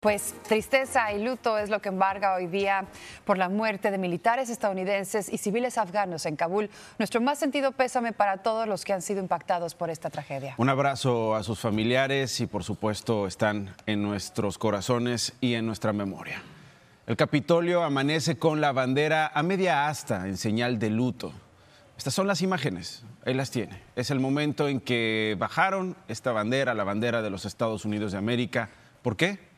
Pues tristeza y luto es lo que embarga hoy día por la muerte de militares estadounidenses y civiles afganos en Kabul. Nuestro más sentido pésame para todos los que han sido impactados por esta tragedia. Un abrazo a sus familiares y por supuesto están en nuestros corazones y en nuestra memoria. El Capitolio amanece con la bandera a media asta en señal de luto. Estas son las imágenes, él las tiene. Es el momento en que bajaron esta bandera, la bandera de los Estados Unidos de América. ¿Por qué?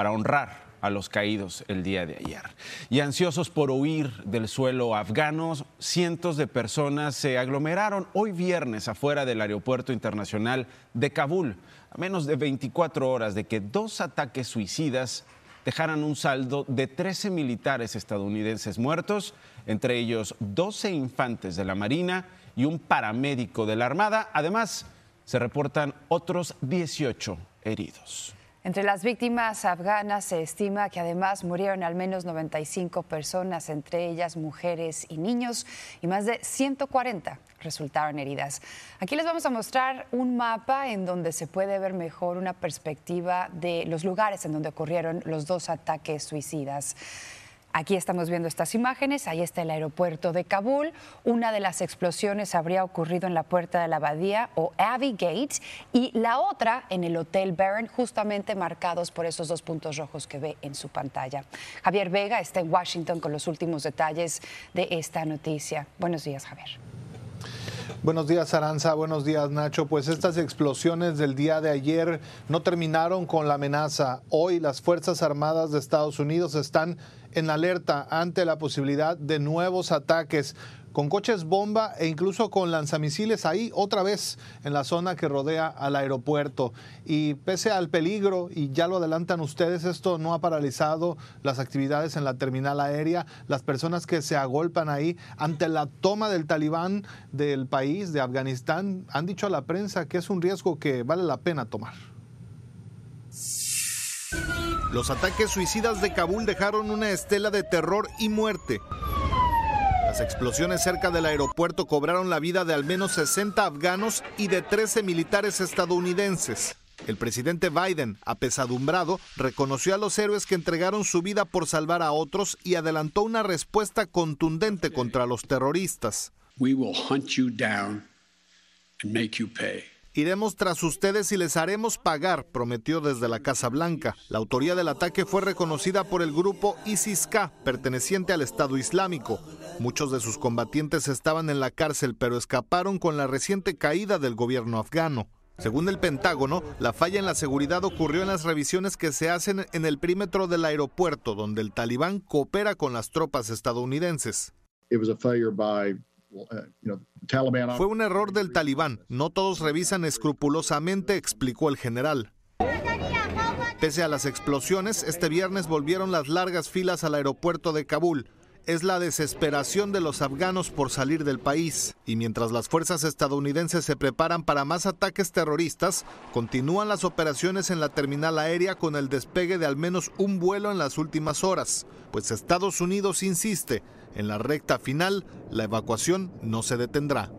Para honrar a los caídos el día de ayer. Y ansiosos por huir del suelo afgano, cientos de personas se aglomeraron hoy viernes afuera del aeropuerto internacional de Kabul, a menos de 24 horas de que dos ataques suicidas dejaran un saldo de 13 militares estadounidenses muertos, entre ellos 12 infantes de la Marina y un paramédico de la Armada. Además, se reportan otros 18 heridos. Entre las víctimas afganas se estima que además murieron al menos 95 personas, entre ellas mujeres y niños, y más de 140 resultaron heridas. Aquí les vamos a mostrar un mapa en donde se puede ver mejor una perspectiva de los lugares en donde ocurrieron los dos ataques suicidas. Aquí estamos viendo estas imágenes, ahí está el aeropuerto de Kabul. Una de las explosiones habría ocurrido en la puerta de la abadía o Abbey Gate y la otra en el Hotel Baron, justamente marcados por esos dos puntos rojos que ve en su pantalla. Javier Vega está en Washington con los últimos detalles de esta noticia. Buenos días, Javier. Buenos días, Aranza. Buenos días, Nacho. Pues estas explosiones del día de ayer no terminaron con la amenaza. Hoy las Fuerzas Armadas de Estados Unidos están en alerta ante la posibilidad de nuevos ataques con coches bomba e incluso con lanzamisiles ahí otra vez en la zona que rodea al aeropuerto. Y pese al peligro, y ya lo adelantan ustedes, esto no ha paralizado las actividades en la terminal aérea. Las personas que se agolpan ahí ante la toma del talibán del país, de Afganistán, han dicho a la prensa que es un riesgo que vale la pena tomar. Los ataques suicidas de Kabul dejaron una estela de terror y muerte. Las explosiones cerca del aeropuerto cobraron la vida de al menos 60 afganos y de 13 militares estadounidenses. El presidente Biden, apesadumbrado, reconoció a los héroes que entregaron su vida por salvar a otros y adelantó una respuesta contundente contra los terroristas. We will hunt you down and make you pay. Iremos tras ustedes y les haremos pagar, prometió desde la Casa Blanca. La autoría del ataque fue reconocida por el grupo ISIS-K, perteneciente al Estado Islámico. Muchos de sus combatientes estaban en la cárcel, pero escaparon con la reciente caída del gobierno afgano. Según el Pentágono, la falla en la seguridad ocurrió en las revisiones que se hacen en el perímetro del aeropuerto, donde el talibán coopera con las tropas estadounidenses. Fue un error del talibán. No todos revisan escrupulosamente, explicó el general. Pese a las explosiones, este viernes volvieron las largas filas al aeropuerto de Kabul. Es la desesperación de los afganos por salir del país. Y mientras las fuerzas estadounidenses se preparan para más ataques terroristas, continúan las operaciones en la terminal aérea con el despegue de al menos un vuelo en las últimas horas, pues Estados Unidos insiste en la recta final, la evacuación no se detendrá.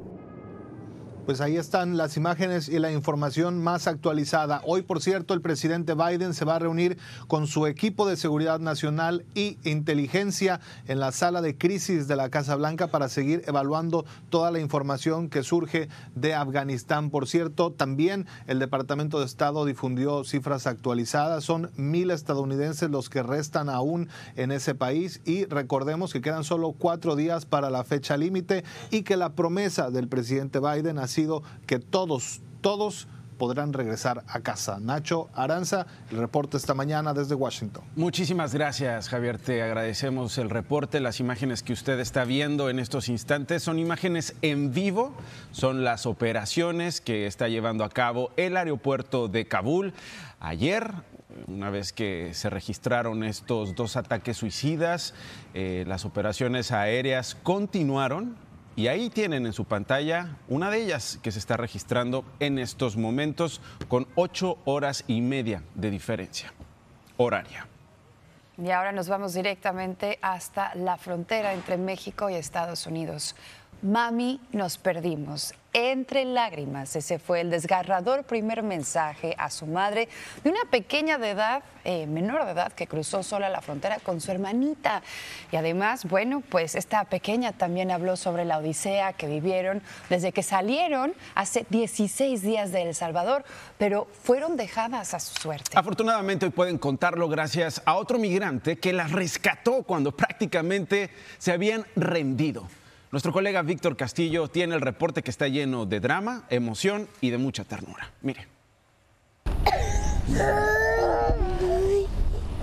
Pues ahí están las imágenes y la información más actualizada. Hoy, por cierto, el presidente Biden se va a reunir con su equipo de seguridad nacional y inteligencia en la sala de crisis de la Casa Blanca para seguir evaluando toda la información que surge de Afganistán. Por cierto, también el Departamento de Estado difundió cifras actualizadas. Son mil estadounidenses los que restan aún en ese país y recordemos que quedan solo cuatro días para la fecha límite y que la promesa del presidente Biden ha que todos, todos podrán regresar a casa. Nacho Aranza, el reporte esta mañana desde Washington. Muchísimas gracias, Javier. Te agradecemos el reporte. Las imágenes que usted está viendo en estos instantes son imágenes en vivo, son las operaciones que está llevando a cabo el aeropuerto de Kabul. Ayer una vez que se registraron estos dos ataques suicidas, eh, las operaciones aéreas continuaron y ahí tienen en su pantalla una de ellas que se está registrando en estos momentos con ocho horas y media de diferencia horaria. Y ahora nos vamos directamente hasta la frontera entre México y Estados Unidos. Mami, nos perdimos. entre lágrimas. Ese fue el desgarrador primer mensaje a su madre de una pequeña de edad, eh, menor de edad, que cruzó sola la frontera con su hermanita. Y además, bueno, pues esta pequeña también habló sobre la odisea que vivieron desde que salieron hace 16 días de El Salvador, pero fueron dejadas a su suerte. Afortunadamente hoy pueden contarlo gracias a otro migrante que las rescató cuando prácticamente se habían rendido. Nuestro colega Víctor Castillo tiene el reporte que está lleno de drama, emoción y de mucha ternura. Mire.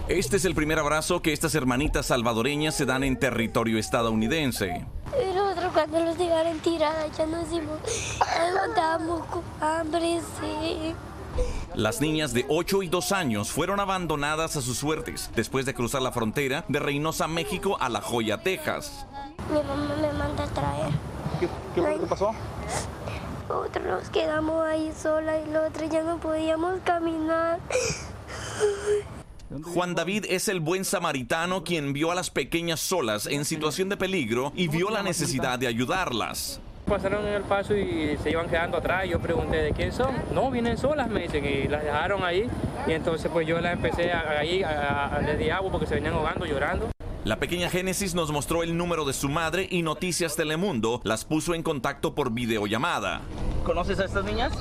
Este es el primer abrazo que estas hermanitas salvadoreñas se dan en territorio estadounidense. Y nosotros cuando los dejaron tiradas ya nos dimos, estábamos con hambre, sí. Las niñas de 8 y 2 años fueron abandonadas a sus suertes después de cruzar la frontera de Reynosa, México a La Joya, Texas. Mi mamá me manda a traer. ¿Qué, qué fue lo que pasó? Nosotros nos quedamos ahí sola y los otros ya no podíamos caminar. Juan David es el buen samaritano quien vio a las pequeñas solas en situación de peligro y vio la necesidad de ayudarlas. Pasaron en el paso y se iban quedando atrás. Yo pregunté de quién son. No, vienen solas, me dicen, y las dejaron ahí. Y entonces pues yo las empecé a, ahí a, a, les di agua porque se venían ahogando, llorando. La pequeña Génesis nos mostró el número de su madre y Noticias Telemundo las puso en contacto por videollamada. ¿Conoces a estas niñas?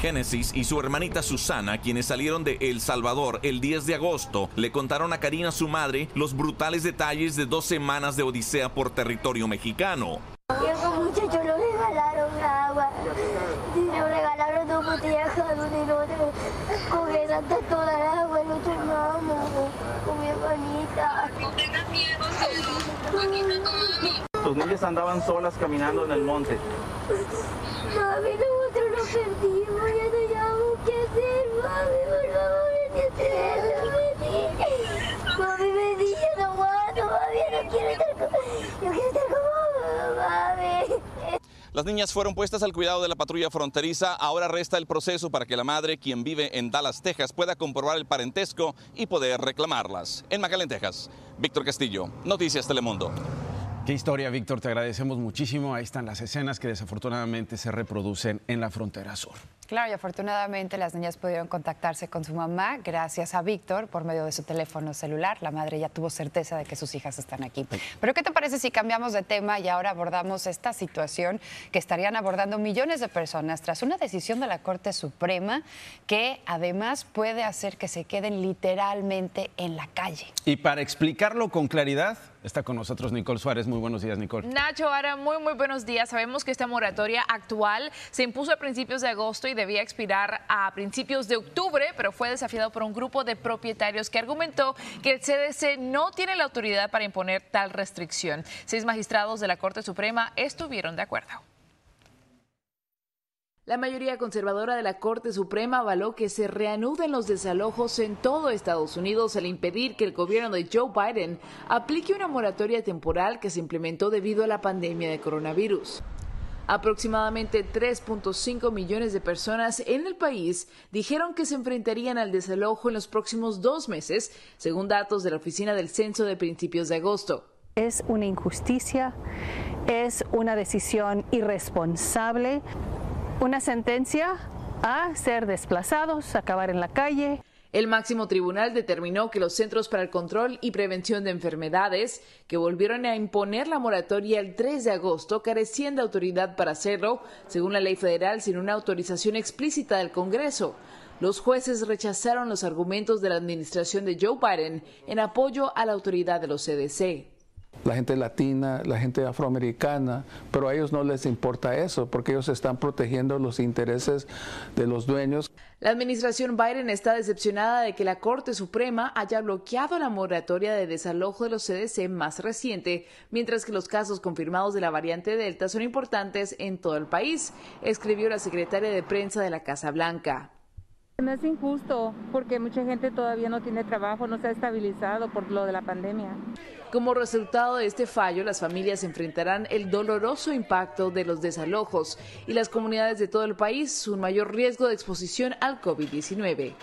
Génesis y su hermanita Susana, quienes salieron de El Salvador el 10 de agosto, le contaron a Karina, su madre, los brutales detalles de dos semanas de odisea por territorio mexicano. Y a esos muchachos nos regalaron agua. Y nos regalaron dos botellas cada uno y nosotros con esa toda el agua lo tomamos con mi hermanita. Tus niñas andaban solas caminando en el monte. Mami, nosotros nos perdimos, ya no sabemos qué hacer, Las niñas fueron puestas al cuidado de la patrulla fronteriza. Ahora resta el proceso para que la madre, quien vive en Dallas, Texas, pueda comprobar el parentesco y poder reclamarlas. En McAllen, Texas, Víctor Castillo, Noticias Telemundo. Qué historia, Víctor, te agradecemos muchísimo. Ahí están las escenas que desafortunadamente se reproducen en la frontera sur. Claro, y afortunadamente las niñas pudieron contactarse con su mamá gracias a Víctor por medio de su teléfono celular. La madre ya tuvo certeza de que sus hijas están aquí. Pero ¿qué te parece si cambiamos de tema y ahora abordamos esta situación que estarían abordando millones de personas tras una decisión de la Corte Suprema que además puede hacer que se queden literalmente en la calle? Y para explicarlo con claridad, está con nosotros Nicole Suárez. Muy buenos días, Nicole. Nacho, ahora muy, muy buenos días. Sabemos que esta moratoria actual se impuso a principios de agosto y debía expirar a principios de octubre, pero fue desafiado por un grupo de propietarios que argumentó que el CDC no tiene la autoridad para imponer tal restricción. Seis magistrados de la Corte Suprema estuvieron de acuerdo. La mayoría conservadora de la Corte Suprema avaló que se reanuden los desalojos en todo Estados Unidos al impedir que el gobierno de Joe Biden aplique una moratoria temporal que se implementó debido a la pandemia de coronavirus. Aproximadamente 3.5 millones de personas en el país dijeron que se enfrentarían al desalojo en los próximos dos meses, según datos de la Oficina del Censo de principios de agosto. Es una injusticia, es una decisión irresponsable, una sentencia a ser desplazados, acabar en la calle. El máximo tribunal determinó que los Centros para el Control y Prevención de Enfermedades, que volvieron a imponer la moratoria el 3 de agosto, carecían de autoridad para hacerlo, según la ley federal, sin una autorización explícita del Congreso. Los jueces rechazaron los argumentos de la administración de Joe Biden en apoyo a la autoridad de los CDC la gente latina, la gente afroamericana, pero a ellos no les importa eso porque ellos están protegiendo los intereses de los dueños. La administración Biden está decepcionada de que la Corte Suprema haya bloqueado la moratoria de desalojo de los CDC más reciente, mientras que los casos confirmados de la variante Delta son importantes en todo el país, escribió la secretaria de prensa de la Casa Blanca. Me es injusto porque mucha gente todavía no tiene trabajo, no se ha estabilizado por lo de la pandemia. Como resultado de este fallo, las familias enfrentarán el doloroso impacto de los desalojos y las comunidades de todo el país un mayor riesgo de exposición al COVID-19.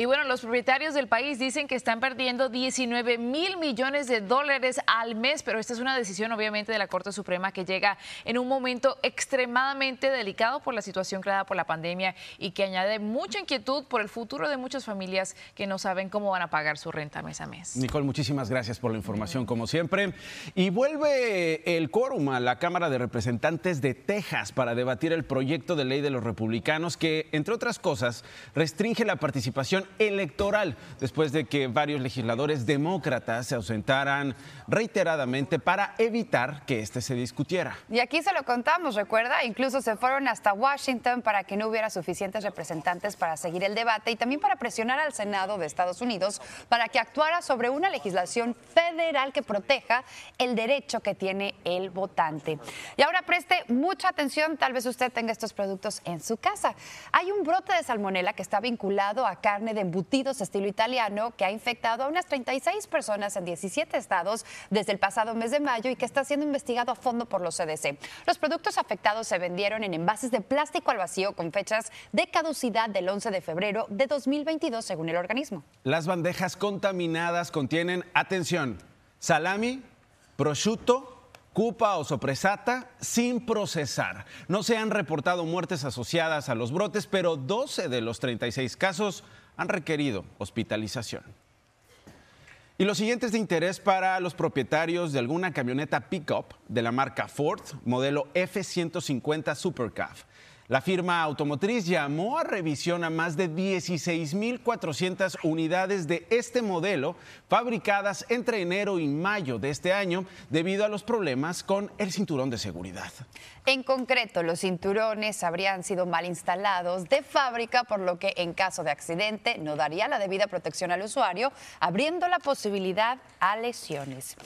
Y bueno, los propietarios del país dicen que están perdiendo 19 mil millones de dólares al mes, pero esta es una decisión obviamente de la Corte Suprema que llega en un momento extremadamente delicado por la situación creada por la pandemia y que añade mucha inquietud por el futuro de muchas familias que no saben cómo van a pagar su renta mes a mes. Nicole, muchísimas gracias por la información como siempre. Y vuelve el quórum a la Cámara de Representantes de Texas para debatir el proyecto de ley de los republicanos que, entre otras cosas, restringe la participación electoral después de que varios legisladores demócratas se ausentaran reiteradamente para evitar que este se discutiera. Y aquí se lo contamos, recuerda, incluso se fueron hasta Washington para que no hubiera suficientes representantes para seguir el debate y también para presionar al Senado de Estados Unidos para que actuara sobre una legislación federal que proteja el derecho que tiene el votante. Y ahora preste mucha atención, tal vez usted tenga estos productos en su casa. Hay un brote de salmonela que está vinculado a carne de embutidos estilo italiano que ha infectado a unas 36 personas en 17 estados desde el pasado mes de mayo y que está siendo investigado a fondo por los CDC. Los productos afectados se vendieron en envases de plástico al vacío con fechas de caducidad del 11 de febrero de 2022 según el organismo. Las bandejas contaminadas contienen, atención, salami, prosciutto, cupa o sopresata sin procesar. No se han reportado muertes asociadas a los brotes, pero 12 de los 36 casos han requerido hospitalización. Y lo siguiente es de interés para los propietarios de alguna camioneta pickup de la marca Ford, modelo F-150 Supercab. La firma automotriz llamó a revisión a más de 16.400 unidades de este modelo fabricadas entre enero y mayo de este año debido a los problemas con el cinturón de seguridad. En concreto, los cinturones habrían sido mal instalados de fábrica, por lo que en caso de accidente no daría la debida protección al usuario, abriendo la posibilidad a lesiones.